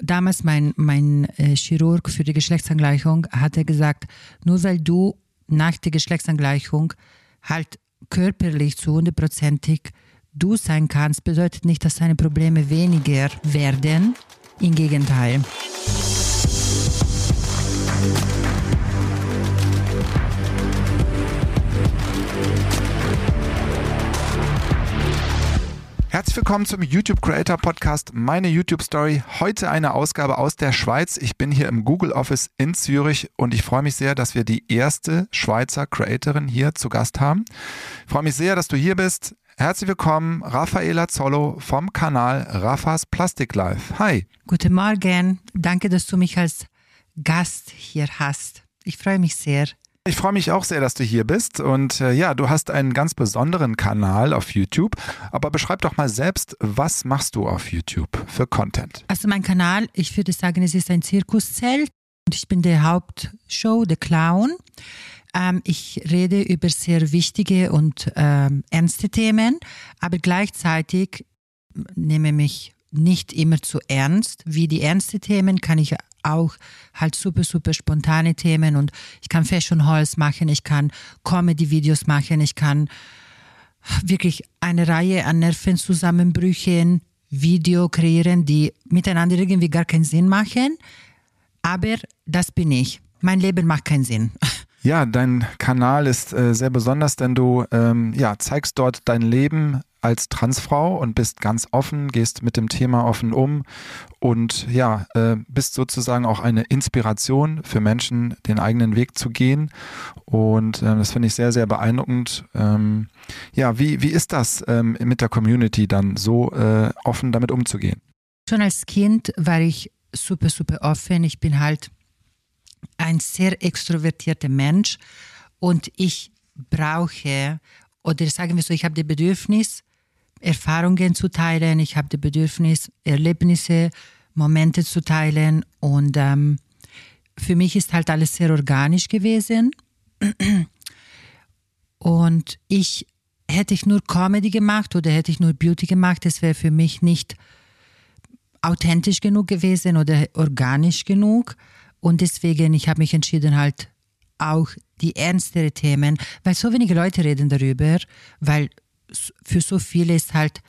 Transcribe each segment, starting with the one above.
Damals mein, mein äh, Chirurg für die Geschlechtsangleichung hatte gesagt, nur weil du nach der Geschlechtsangleichung halt körperlich zu hundertprozentig du sein kannst, bedeutet nicht, dass deine Probleme weniger werden. Im Gegenteil. Herzlich willkommen zum YouTube Creator Podcast, meine YouTube Story. Heute eine Ausgabe aus der Schweiz. Ich bin hier im Google Office in Zürich und ich freue mich sehr, dass wir die erste Schweizer Creatorin hier zu Gast haben. Ich freue mich sehr, dass du hier bist. Herzlich willkommen, Raffaela Zollo vom Kanal Raffas Plastic Life. Hi. Guten Morgen. Danke, dass du mich als Gast hier hast. Ich freue mich sehr. Ich freue mich auch sehr, dass du hier bist. Und äh, ja, du hast einen ganz besonderen Kanal auf YouTube. Aber beschreib doch mal selbst, was machst du auf YouTube für Content? Also mein Kanal, ich würde sagen, es ist ein Zirkuszelt. Und ich bin der Hauptshow, der Clown. Ähm, ich rede über sehr wichtige und ähm, ernste Themen, aber gleichzeitig nehme mich nicht immer zu ernst. Wie die ernsten Themen kann ich auch halt super, super spontane Themen und ich kann Fashion Halls machen, ich kann Comedy-Videos machen, ich kann wirklich eine Reihe an Nervenzusammenbrüchen, Video kreieren, die miteinander irgendwie gar keinen Sinn machen. Aber das bin ich. Mein Leben macht keinen Sinn. Ja, dein Kanal ist äh, sehr besonders, denn du ähm, ja, zeigst dort dein Leben als Transfrau und bist ganz offen, gehst mit dem Thema offen um und ja, äh, bist sozusagen auch eine Inspiration für Menschen, den eigenen Weg zu gehen. Und äh, das finde ich sehr, sehr beeindruckend. Ähm, ja, wie, wie ist das ähm, mit der Community dann so äh, offen damit umzugehen? Schon als Kind war ich super, super offen. Ich bin halt ein sehr extrovertierter Mensch und ich brauche, oder sagen wir so, ich habe das Bedürfnis, Erfahrungen zu teilen, ich habe das Bedürfnis, Erlebnisse, Momente zu teilen und ähm, für mich ist halt alles sehr organisch gewesen. Und ich hätte ich nur Comedy gemacht oder hätte ich nur Beauty gemacht, das wäre für mich nicht authentisch genug gewesen oder organisch genug. Und deswegen, ich habe mich entschieden, halt auch die ernstere Themen, weil so wenige Leute reden darüber, weil für so viele ist halt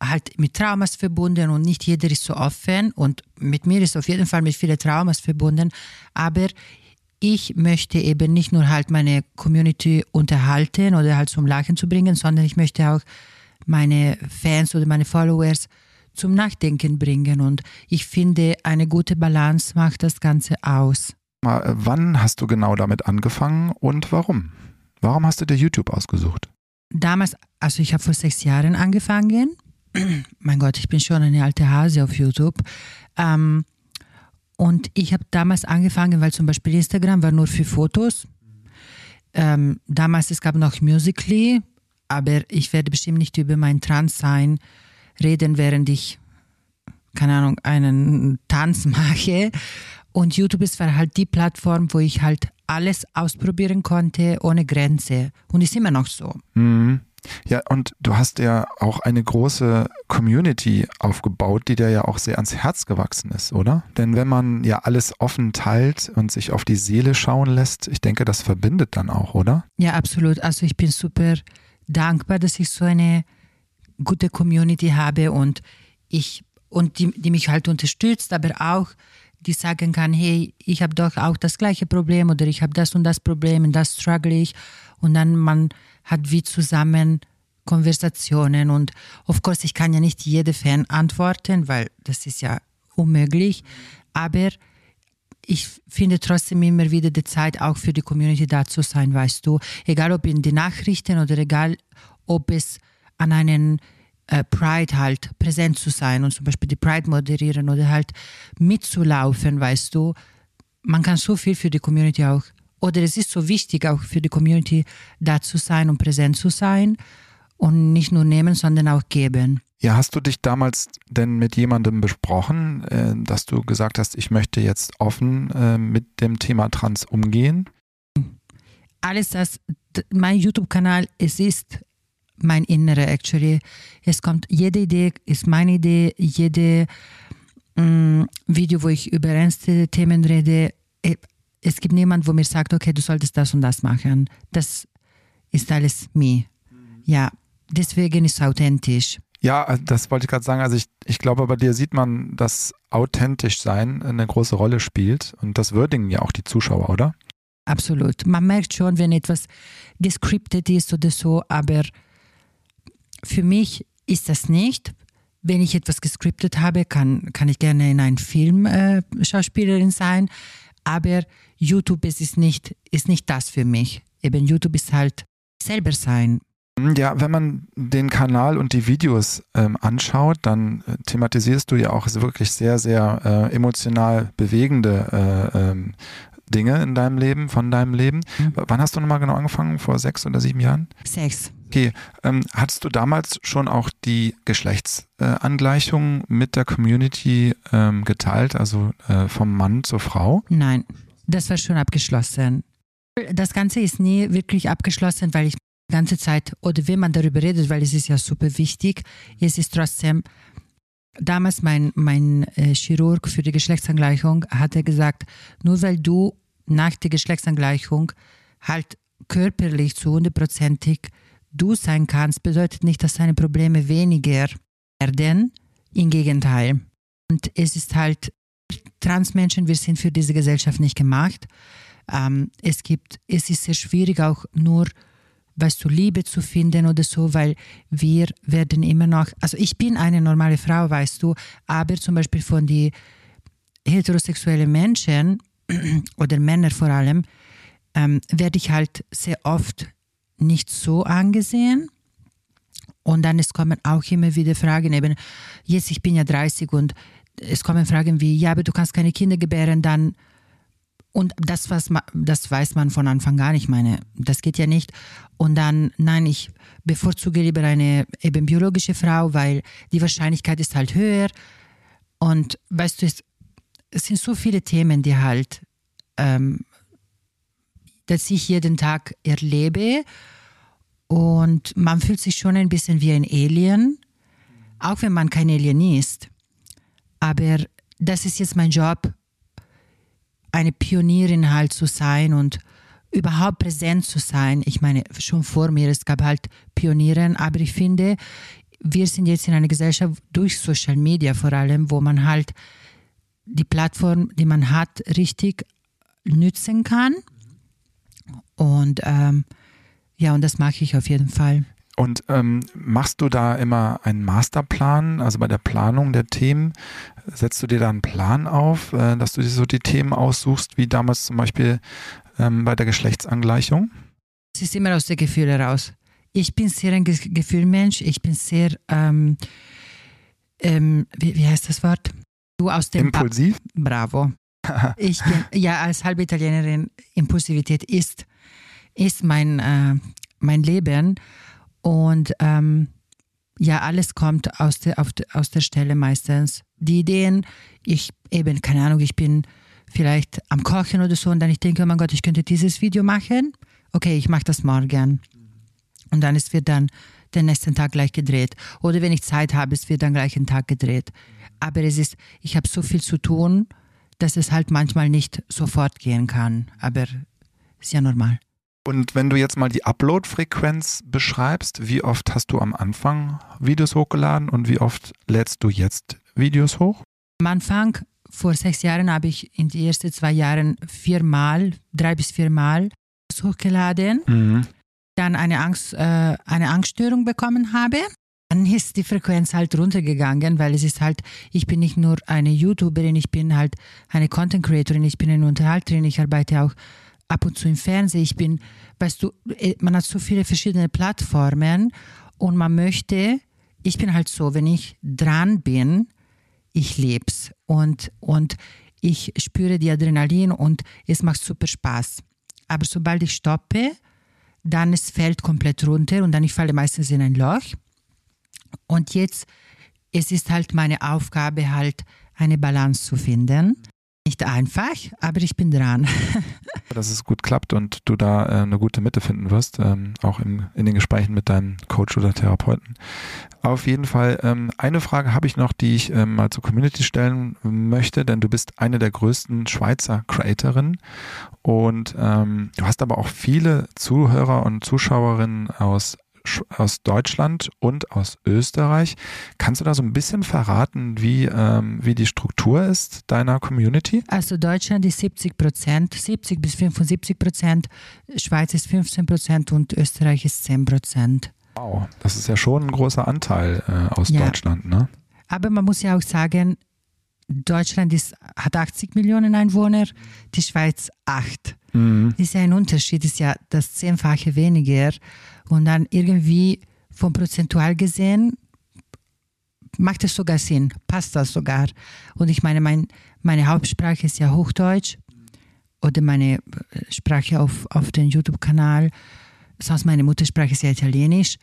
halt mit Traumas verbunden und nicht jeder ist so offen und mit mir ist auf jeden Fall mit vielen Traumas verbunden, aber ich möchte eben nicht nur halt meine Community unterhalten oder halt zum Lachen zu bringen, sondern ich möchte auch meine Fans oder meine Followers zum Nachdenken bringen. Und ich finde, eine gute Balance macht das Ganze aus. Äh, wann hast du genau damit angefangen und warum? Warum hast du dir YouTube ausgesucht? Damals, also ich habe vor sechs Jahren angefangen. mein Gott, ich bin schon eine alte Hase auf YouTube. Ähm, und ich habe damals angefangen, weil zum Beispiel Instagram war nur für Fotos. Ähm, damals es gab noch Musically, aber ich werde bestimmt nicht über mein Transsein reden, während ich, keine Ahnung, einen Tanz mache. Und YouTube ist war halt die Plattform, wo ich halt alles ausprobieren konnte, ohne Grenze. Und ist immer noch so. Mhm. Ja, und du hast ja auch eine große Community aufgebaut, die dir ja auch sehr ans Herz gewachsen ist, oder? Denn wenn man ja alles offen teilt und sich auf die Seele schauen lässt, ich denke, das verbindet dann auch, oder? Ja, absolut. Also ich bin super dankbar, dass ich so eine gute Community habe und ich und die, die mich halt unterstützt, aber auch die sagen kann, hey, ich habe doch auch das gleiche Problem oder ich habe das und das Problem und das struggle ich. Und dann man hat wie zusammen Konversationen und of course ich kann ja nicht jede Fan antworten, weil das ist ja unmöglich, aber ich finde trotzdem immer wieder die Zeit auch für die Community da zu sein, weißt du, egal ob in den Nachrichten oder egal ob es an einen Pride halt präsent zu sein und zum Beispiel die Pride moderieren oder halt mitzulaufen, weißt du. Man kann so viel für die Community auch, oder es ist so wichtig auch für die Community da zu sein und präsent zu sein und nicht nur nehmen, sondern auch geben. Ja, hast du dich damals denn mit jemandem besprochen, äh, dass du gesagt hast, ich möchte jetzt offen äh, mit dem Thema Trans umgehen? Alles das, mein YouTube-Kanal, es ist mein Innerer actually. Es kommt, jede Idee ist meine Idee, jede mm, Video, wo ich über ernste Themen rede. Äh, es gibt niemanden, wo mir sagt, okay, du solltest das und das machen. Das ist alles mir. Ja, deswegen ist es authentisch. Ja, das wollte ich gerade sagen. Also ich, ich glaube, bei dir sieht man, dass authentisch sein eine große Rolle spielt und das würdigen ja auch die Zuschauer, oder? Absolut. Man merkt schon, wenn etwas gescriptet ist oder so, aber für mich ist das nicht. Wenn ich etwas gescriptet habe, kann, kann ich gerne in einem Film äh, Schauspielerin sein, aber YouTube ist, ist, nicht, ist nicht das für mich. Eben YouTube ist halt selber sein. Ja, wenn man den Kanal und die Videos ähm, anschaut, dann äh, thematisierst du ja auch wirklich sehr, sehr äh, emotional bewegende äh, ähm, Dinge in deinem Leben, von deinem Leben. Mhm. Wann hast du nochmal genau angefangen? Vor sechs oder sieben Jahren? Sechs. Okay. Ähm, hattest du damals schon auch die Geschlechtsangleichung äh, mit der Community ähm, geteilt, also äh, vom Mann zur Frau? Nein, das war schon abgeschlossen. Das Ganze ist nie wirklich abgeschlossen, weil ich die ganze Zeit, oder wenn man darüber redet, weil es ist ja super wichtig, es ist trotzdem damals mein, mein äh, Chirurg für die Geschlechtsangleichung hatte gesagt, nur weil du nach der Geschlechtsangleichung halt körperlich zu hundertprozentig du sein kannst, bedeutet nicht, dass deine Probleme weniger werden. Im Gegenteil. Und es ist halt, Transmenschen, wir sind für diese Gesellschaft nicht gemacht. Ähm, es gibt, es ist sehr schwierig, auch nur weißt du, Liebe zu finden oder so, weil wir werden immer noch, also ich bin eine normale Frau, weißt du, aber zum Beispiel von den heterosexuellen Menschen oder Männer vor allem, ähm, werde ich halt sehr oft nicht so angesehen. Und dann es kommen auch immer wieder Fragen, eben, jetzt ich bin ja 30 und es kommen Fragen wie, ja, aber du kannst keine Kinder gebären, dann und das, was das weiß man von Anfang an. Ich meine, das geht ja nicht. Und dann, nein, ich bevorzuge lieber eine eben biologische Frau, weil die Wahrscheinlichkeit ist halt höher. Und weißt du, es, es sind so viele Themen, die halt, ähm, dass ich jeden Tag erlebe. Und man fühlt sich schon ein bisschen wie ein Alien, auch wenn man kein Alien ist. Aber das ist jetzt mein Job, eine Pionierin halt zu sein und überhaupt präsent zu sein. Ich meine, schon vor mir, es gab halt Pionieren, aber ich finde, wir sind jetzt in einer Gesellschaft durch Social Media vor allem, wo man halt die Plattform, die man hat, richtig nützen kann. Und ähm, ja, und das mache ich auf jeden Fall. Und ähm, machst du da immer einen Masterplan, also bei der Planung der Themen, setzt du dir da einen Plan auf, äh, dass du dir so die Themen aussuchst, wie damals zum Beispiel ähm, bei der Geschlechtsangleichung? Es ist immer aus den Gefühlen raus. Ich bin sehr ein Ge Gefühlmensch, ich bin sehr, ähm, ähm, wie, wie, heißt das Wort? Du aus dem Impulsiv? Pa Bravo. Ich bin, ja, als halbe Italienerin, Impulsivität ist, ist mein, äh, mein Leben. Und ähm, ja, alles kommt aus der, auf, aus der Stelle meistens. Die Ideen, ich eben, keine Ahnung, ich bin vielleicht am Kochen oder so und dann ich denke, oh mein Gott, ich könnte dieses Video machen. Okay, ich mache das morgen. Und dann es wird dann den nächsten Tag gleich gedreht. Oder wenn ich Zeit habe, es wird dann gleich einen Tag gedreht. Aber es ist, ich habe so viel zu tun, dass es halt manchmal nicht sofort gehen kann. Aber ist ja normal. Und wenn du jetzt mal die Upload-Frequenz beschreibst, wie oft hast du am Anfang Videos hochgeladen und wie oft lädst du jetzt Videos hoch? Am Anfang, vor sechs Jahren, habe ich in den ersten zwei Jahren viermal, drei bis viermal hochgeladen. Mhm. Dann eine, Angst, äh, eine Angststörung bekommen habe. Dann ist die Frequenz halt runtergegangen, weil es ist halt, ich bin nicht nur eine YouTuberin, ich bin halt eine Content Creatorin, ich bin eine Unterhalterin, ich arbeite auch ab und zu im Fernsehen. Ich bin, weißt du, äh, man hat so viele verschiedene Plattformen und man möchte, ich bin halt so, wenn ich dran bin, ich leb's und, und ich spüre die Adrenalin und es macht super Spaß. Aber sobald ich stoppe, dann es fällt komplett runter und dann ich falle meistens in ein Loch. Und jetzt, es ist halt meine Aufgabe halt, eine Balance zu finden. Nicht einfach, aber ich bin dran. Dass es gut klappt und du da äh, eine gute Mitte finden wirst, ähm, auch in den Gesprächen mit deinem Coach oder Therapeuten. Auf jeden Fall, ähm, eine Frage habe ich noch, die ich ähm, mal zur Community stellen möchte, denn du bist eine der größten Schweizer Creatorinnen und du hast aber auch viele Zuhörer und Zuschauerinnen aus aus Deutschland und aus Österreich. Kannst du da so ein bisschen verraten, wie, ähm, wie die Struktur ist deiner Community? Also Deutschland ist 70 Prozent, 70 bis 75 Prozent, Schweiz ist 15 Prozent und Österreich ist 10 Prozent. Wow, das ist ja schon ein großer Anteil äh, aus ja. Deutschland, ne? Aber man muss ja auch sagen, Deutschland ist, hat 80 Millionen Einwohner, die Schweiz 8. Mhm. Das ist ja ein Unterschied, ist ja das Zehnfache weniger. Und dann irgendwie vom Prozentual gesehen macht es sogar Sinn, passt das sogar. Und ich meine, mein, meine Hauptsprache ist ja Hochdeutsch oder meine äh, Sprache auf, auf dem YouTube-Kanal. Sonst meine Muttersprache ist ja Italienisch.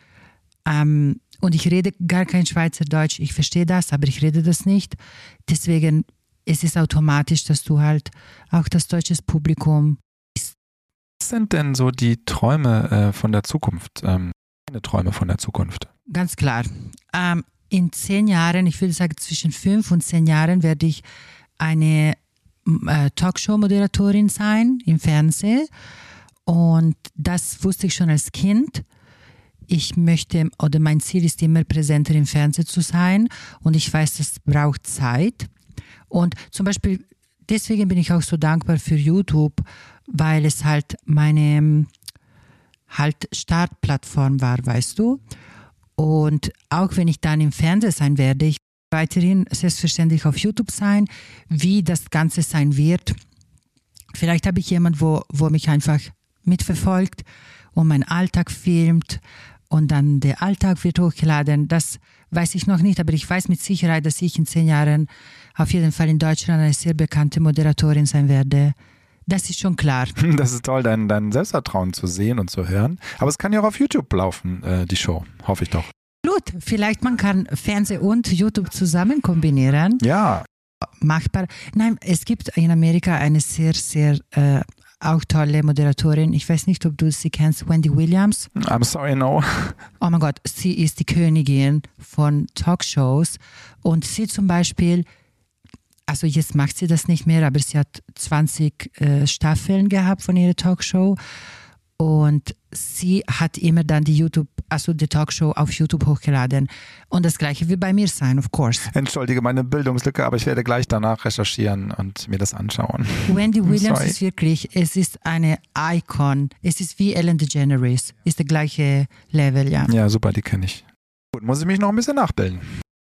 Ähm, und ich rede gar kein Schweizerdeutsch. Ich verstehe das, aber ich rede das nicht. Deswegen ist es automatisch, dass du halt auch das deutsche Publikum sind denn so die Träume äh, von der Zukunft? Ähm, deine Träume von der Zukunft? Ganz klar. Ähm, in zehn Jahren, ich würde sagen zwischen fünf und zehn Jahren, werde ich eine äh, Talkshow-Moderatorin sein im Fernsehen. Und das wusste ich schon als Kind. Ich möchte, oder mein Ziel ist immer präsenter im Fernsehen zu sein. Und ich weiß, das braucht Zeit. Und zum Beispiel, deswegen bin ich auch so dankbar für YouTube weil es halt meine ähm, halt Startplattform war, weißt du. Und auch wenn ich dann im Fernsehen sein werde, ich weiterhin selbstverständlich auf YouTube sein, wie das Ganze sein wird. Vielleicht habe ich jemanden, wo, wo mich einfach mitverfolgt und meinen Alltag filmt und dann der Alltag wird hochgeladen. Das weiß ich noch nicht, aber ich weiß mit Sicherheit, dass ich in zehn Jahren auf jeden Fall in Deutschland eine sehr bekannte Moderatorin sein werde. Das ist schon klar. Das ist toll, dein, dein Selbstvertrauen zu sehen und zu hören. Aber es kann ja auch auf YouTube laufen, äh, die Show. Hoffe ich doch. Gut, vielleicht man kann Fernsehen und YouTube zusammen kombinieren. Ja. Machbar. Nein, es gibt in Amerika eine sehr, sehr äh, auch tolle Moderatorin. Ich weiß nicht, ob du sie kennst, Wendy Williams. I'm sorry, no. Oh mein Gott, sie ist die Königin von Talkshows und sie zum Beispiel also jetzt macht sie das nicht mehr, aber sie hat 20 äh, Staffeln gehabt von ihrer Talkshow und sie hat immer dann die YouTube, also die Talkshow auf YouTube hochgeladen. Und das gleiche wird bei mir sein, of course. Entschuldige meine Bildungslücke, aber ich werde gleich danach recherchieren und mir das anschauen. Wendy Williams ist wirklich, es ist eine Icon. Es ist wie Ellen DeGeneres. Ist der gleiche Level, ja. Ja, super, die kenne ich. Gut, muss ich mich noch ein bisschen nachbilden.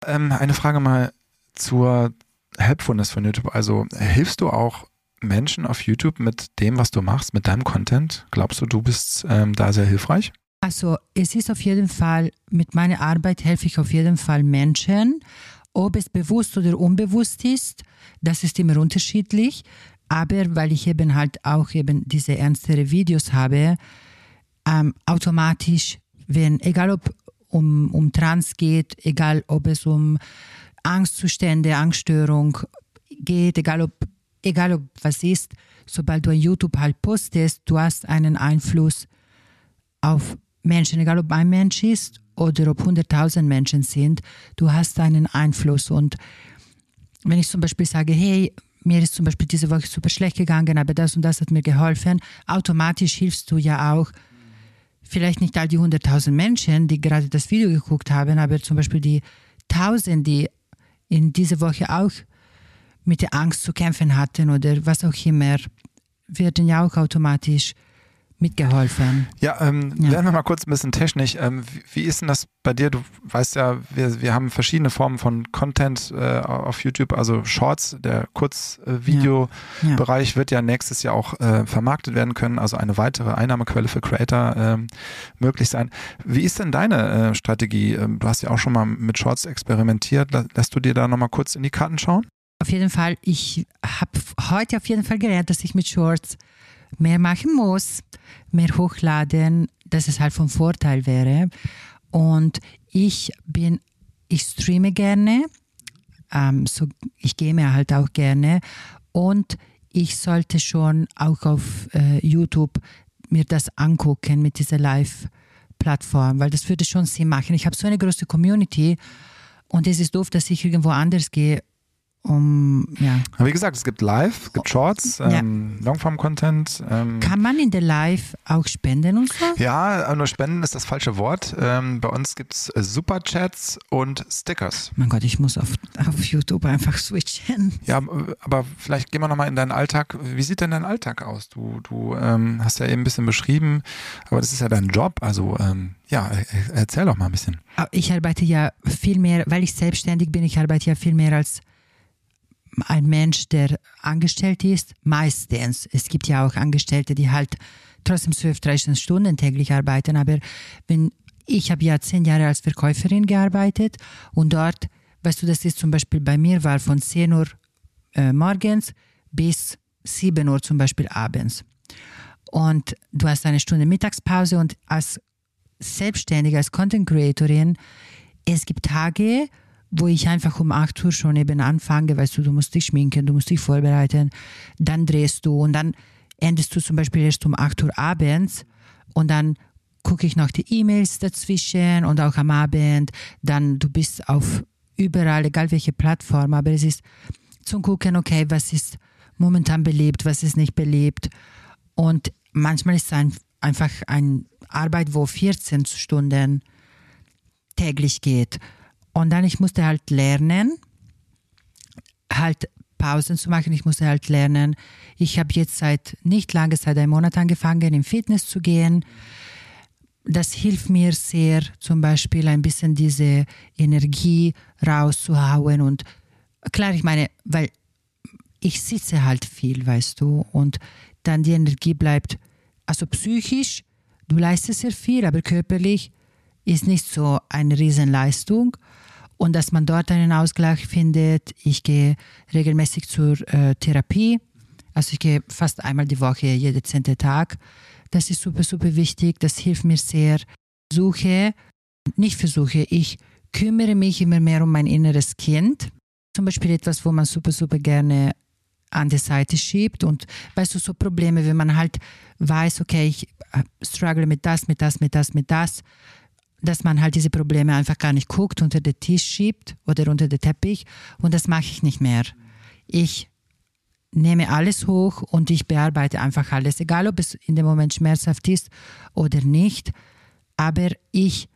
Ähm, eine Frage mal zur Helpfulness von YouTube. Also hilfst du auch Menschen auf YouTube mit dem, was du machst, mit deinem Content? Glaubst du, du bist ähm, da sehr hilfreich? Also es ist auf jeden Fall, mit meiner Arbeit helfe ich auf jeden Fall Menschen. Ob es bewusst oder unbewusst ist, das ist immer unterschiedlich. Aber weil ich eben halt auch eben diese ernstere Videos habe, ähm, automatisch, wenn, egal ob um, um Trans geht, egal ob es um Angstzustände, Angststörung geht, egal ob, egal ob was ist, sobald du ein YouTube halt postest, du hast einen Einfluss auf Menschen, egal ob ein Mensch ist oder ob 100.000 Menschen sind, du hast einen Einfluss. Und wenn ich zum Beispiel sage, hey, mir ist zum Beispiel diese Woche super schlecht gegangen, aber das und das hat mir geholfen, automatisch hilfst du ja auch vielleicht nicht all die 100.000 Menschen, die gerade das Video geguckt haben, aber zum Beispiel die 1000, die in dieser Woche auch mit der Angst zu kämpfen hatten oder was auch immer, werden ja auch automatisch mitgeholfen. Ja, ähm, ja. lernen wir mal kurz ein bisschen technisch. Ähm, wie, wie, ist denn das bei dir? Du weißt ja, wir, wir haben verschiedene Formen von Content äh, auf YouTube, also Shorts, der Kurzvideobereich ja. ja. wird ja nächstes Jahr auch äh, vermarktet werden können, also eine weitere Einnahmequelle für Creator äh, möglich sein. Wie ist denn deine äh, Strategie? Ähm, du hast ja auch schon mal mit Shorts experimentiert. Lässt du dir da nochmal kurz in die Karten schauen? Auf jeden Fall, ich habe heute auf jeden Fall gelernt, dass ich mit Shorts mehr machen muss, mehr hochladen, dass es halt von Vorteil wäre. Und ich bin, ich streame gerne, ähm, so, ich gehe mir halt auch gerne Und ich sollte schon auch auf äh, YouTube mir das angucken mit dieser Live-Plattform, weil das würde schon Sinn machen. Ich habe so eine große Community und es ist doof, dass ich irgendwo anders gehe um, ja. wie gesagt, es gibt Live, es gibt Shorts, ähm, ja. Longform-Content. Ähm. Kann man in der Live auch spenden und so? Ja, nur spenden ist das falsche Wort. Ähm, bei uns gibt es äh, Superchats und Stickers. Mein Gott, ich muss auf, auf YouTube einfach switchen. Ja, aber vielleicht gehen wir nochmal in deinen Alltag. Wie sieht denn dein Alltag aus? Du, du ähm, hast ja eben ein bisschen beschrieben, aber das ist ja dein Job. Also ähm, ja, erzähl doch mal ein bisschen. Ich arbeite ja viel mehr, weil ich selbstständig bin, ich arbeite ja viel mehr als ein Mensch, der angestellt ist, meistens, es gibt ja auch Angestellte, die halt trotzdem 12, 13 Stunden täglich arbeiten, aber wenn ich habe ja zehn Jahre als Verkäuferin gearbeitet und dort, weißt du, das ist zum Beispiel bei mir war von 10 Uhr äh, morgens bis 7 Uhr zum Beispiel abends. Und du hast eine Stunde Mittagspause und als Selbstständige, als Content Creatorin, es gibt Tage, wo ich einfach um 8 Uhr schon eben anfange, weißt du, du musst dich schminken, du musst dich vorbereiten, dann drehst du und dann endest du zum Beispiel erst um 8 Uhr abends und dann gucke ich noch die E-Mails dazwischen und auch am Abend, dann du bist auf überall, egal welche Plattform, aber es ist zum Gucken, okay, was ist momentan belebt, was ist nicht belebt und manchmal ist es ein, einfach eine Arbeit, wo 14 Stunden täglich geht und dann, ich musste halt lernen, halt Pausen zu machen. Ich musste halt lernen. Ich habe jetzt seit nicht lange, seit einem Monat angefangen, im Fitness zu gehen. Das hilft mir sehr, zum Beispiel ein bisschen diese Energie rauszuhauen. Und klar, ich meine, weil ich sitze halt viel, weißt du, und dann die Energie bleibt, also psychisch, du leistest sehr viel, aber körperlich ist nicht so eine Riesenleistung und dass man dort einen Ausgleich findet. Ich gehe regelmäßig zur äh, Therapie. Also ich gehe fast einmal die Woche, jeden zehnte Tag. Das ist super, super wichtig. Das hilft mir sehr. Suche, nicht versuche, ich kümmere mich immer mehr um mein inneres Kind. Zum Beispiel etwas, wo man super, super gerne an die Seite schiebt und weißt du, so Probleme, wenn man halt weiß, okay, ich äh, struggle mit das, mit das, mit das, mit das, dass man halt diese Probleme einfach gar nicht guckt, unter den Tisch schiebt oder unter den Teppich. Und das mache ich nicht mehr. Ich nehme alles hoch und ich bearbeite einfach alles, egal ob es in dem Moment schmerzhaft ist oder nicht. Aber ich,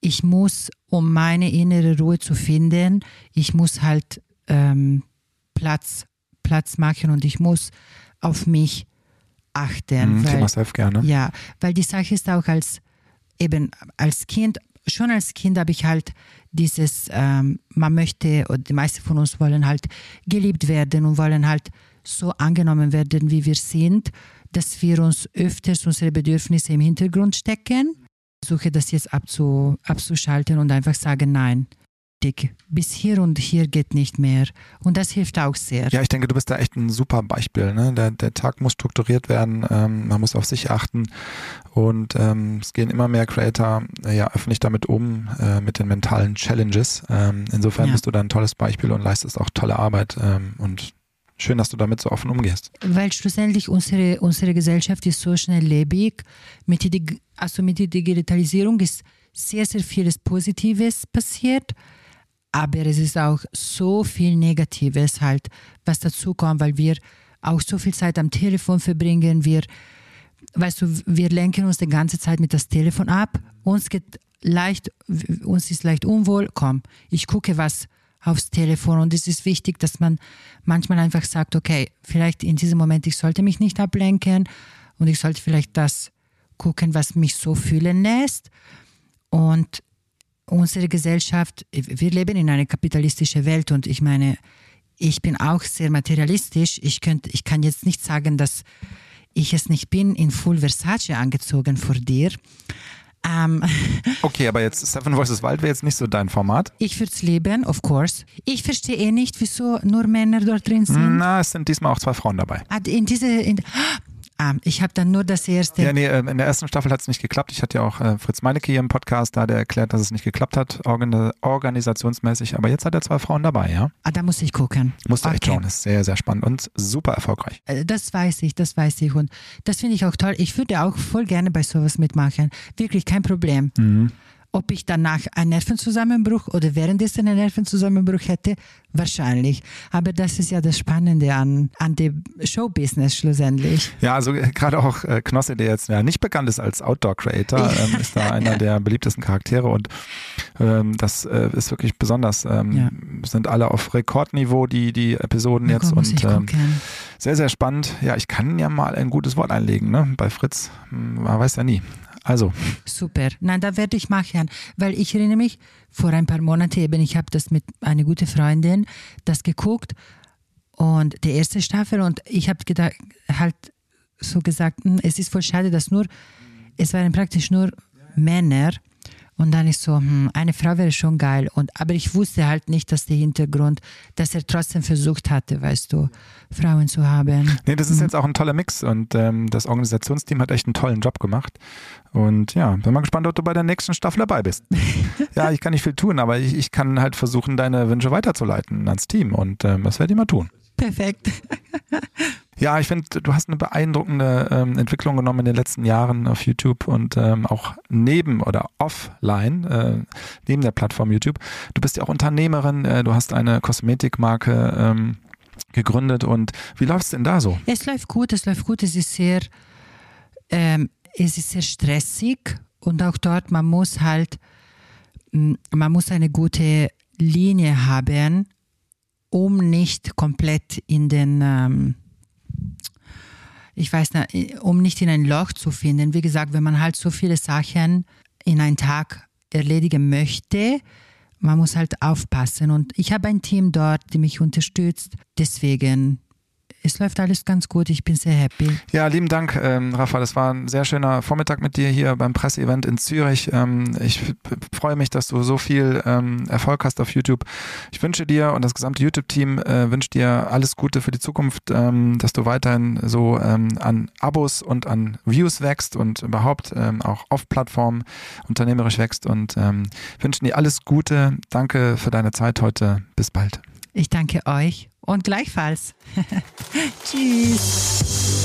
ich muss, um meine innere Ruhe zu finden, ich muss halt ähm, Platz, Platz machen und ich muss auf mich achten. Mhm, weil, gerne. Ja, weil die Sache ist auch als eben als Kind, schon als Kind habe ich halt dieses, ähm, man möchte, oder die meisten von uns wollen halt geliebt werden und wollen halt so angenommen werden, wie wir sind, dass wir uns öfters unsere Bedürfnisse im Hintergrund stecken. Ich versuche das jetzt abzu, abzuschalten und einfach sagen, nein, wichtig. Bis hier und hier geht nicht mehr. Und das hilft auch sehr. Ja, ich denke, du bist da echt ein super Beispiel. Ne? Der, der Tag muss strukturiert werden, ähm, man muss auf sich achten. Und ähm, es gehen immer mehr Creator äh, ja öffentlich damit um, äh, mit den mentalen Challenges. Ähm, insofern ja. bist du da ein tolles Beispiel und leistest auch tolle Arbeit. Ähm, und schön, dass du damit so offen umgehst. Weil schlussendlich unsere, unsere Gesellschaft ist so schnelllebig. Mit der, also mit der Digitalisierung ist sehr, sehr vieles Positives passiert aber es ist auch so viel Negatives halt, was dazu kommt, weil wir auch so viel Zeit am Telefon verbringen. Wir, weißt du, wir lenken uns die ganze Zeit mit das Telefon ab. Uns geht leicht, uns ist leicht unwohl. Komm, ich gucke was aufs Telefon und es ist wichtig, dass man manchmal einfach sagt, okay, vielleicht in diesem Moment, ich sollte mich nicht ablenken und ich sollte vielleicht das gucken, was mich so fühlen lässt. Und unsere Gesellschaft, wir leben in einer kapitalistischen Welt und ich meine, ich bin auch sehr materialistisch. Ich, könnte, ich kann jetzt nicht sagen, dass ich es nicht bin, in Full Versace angezogen vor dir. Ähm, okay, aber jetzt Seven vs. Wild wäre jetzt nicht so dein Format. Ich würde es lieben, of course. Ich verstehe eh nicht, wieso nur Männer dort drin sind. Na, es sind diesmal auch zwei Frauen dabei. Ah, in diese, in, Ah, ich habe dann nur das erste. Ja, nee, ähm, in der ersten Staffel hat es nicht geklappt. Ich hatte ja auch äh, Fritz Meinecke hier im Podcast, da hat er erklärt, dass es nicht geklappt hat, organ organisationsmäßig. Aber jetzt hat er zwei Frauen dabei, ja? Ah, da muss ich gucken. Musst du okay. echt schauen. Ist sehr, sehr spannend und super erfolgreich. Äh, das weiß ich, das weiß ich. Und das finde ich auch toll. Ich würde auch voll gerne bei sowas mitmachen. Wirklich kein Problem. Mhm. Ob ich danach einen Nervenzusammenbruch oder währenddessen einen Nervenzusammenbruch hätte, wahrscheinlich. Aber das ist ja das Spannende an, an dem Showbusiness schlussendlich. Ja, also äh, gerade auch äh, Knosse, der jetzt ja, nicht bekannt ist als Outdoor-Creator, ähm, ist da einer der beliebtesten Charaktere und ähm, das äh, ist wirklich besonders. Ähm, ja. Sind alle auf Rekordniveau, die, die Episoden jetzt und ähm, sehr, sehr spannend. Ja, ich kann ja mal ein gutes Wort einlegen, ne? Bei Fritz, hm, man weiß ja nie. Also. Super. Nein, da werde ich machen, weil ich erinnere mich, vor ein paar Monaten eben, ich habe das mit einer guten Freundin das geguckt und die erste Staffel und ich habe halt so gesagt, hm, es ist voll schade, dass nur, es waren praktisch nur Männer und dann ist so, hm, eine Frau wäre schon geil. Und, aber ich wusste halt nicht, dass der Hintergrund, dass er trotzdem versucht hatte, weißt du, Frauen zu haben. Nee, das ist hm. jetzt auch ein toller Mix und ähm, das Organisationsteam hat echt einen tollen Job gemacht. Und ja, bin mal gespannt, ob du bei der nächsten Staffel dabei bist. ja, ich kann nicht viel tun, aber ich, ich kann halt versuchen, deine Wünsche weiterzuleiten ans Team und ähm, das werde ich mal tun. Perfekt. Ja, ich finde, du hast eine beeindruckende ähm, Entwicklung genommen in den letzten Jahren auf YouTube und ähm, auch neben oder offline, äh, neben der Plattform YouTube. Du bist ja auch Unternehmerin, äh, du hast eine Kosmetikmarke ähm, gegründet und wie läuft es denn da so? Es läuft gut, es läuft gut, es ist sehr, ähm, es ist sehr stressig und auch dort, man muss halt, man muss eine gute Linie haben, um nicht komplett in den ähm, ich weiß nicht, um nicht in ein Loch zu finden. Wie gesagt, wenn man halt so viele Sachen in einen Tag erledigen möchte, man muss halt aufpassen. Und ich habe ein Team dort, die mich unterstützt. Deswegen es läuft alles ganz gut. Ich bin sehr happy. Ja, lieben Dank, ähm, Rafa. Das war ein sehr schöner Vormittag mit dir hier beim Presseevent in Zürich. Ähm, ich freue mich, dass du so viel ähm, Erfolg hast auf YouTube. Ich wünsche dir und das gesamte YouTube-Team äh, wünsche dir alles Gute für die Zukunft, ähm, dass du weiterhin so ähm, an Abos und an Views wächst und überhaupt ähm, auch auf Plattformen unternehmerisch wächst und wünschen dir alles Gute. Danke für deine Zeit heute. Bis bald. Ich danke euch und gleichfalls. Tschüss.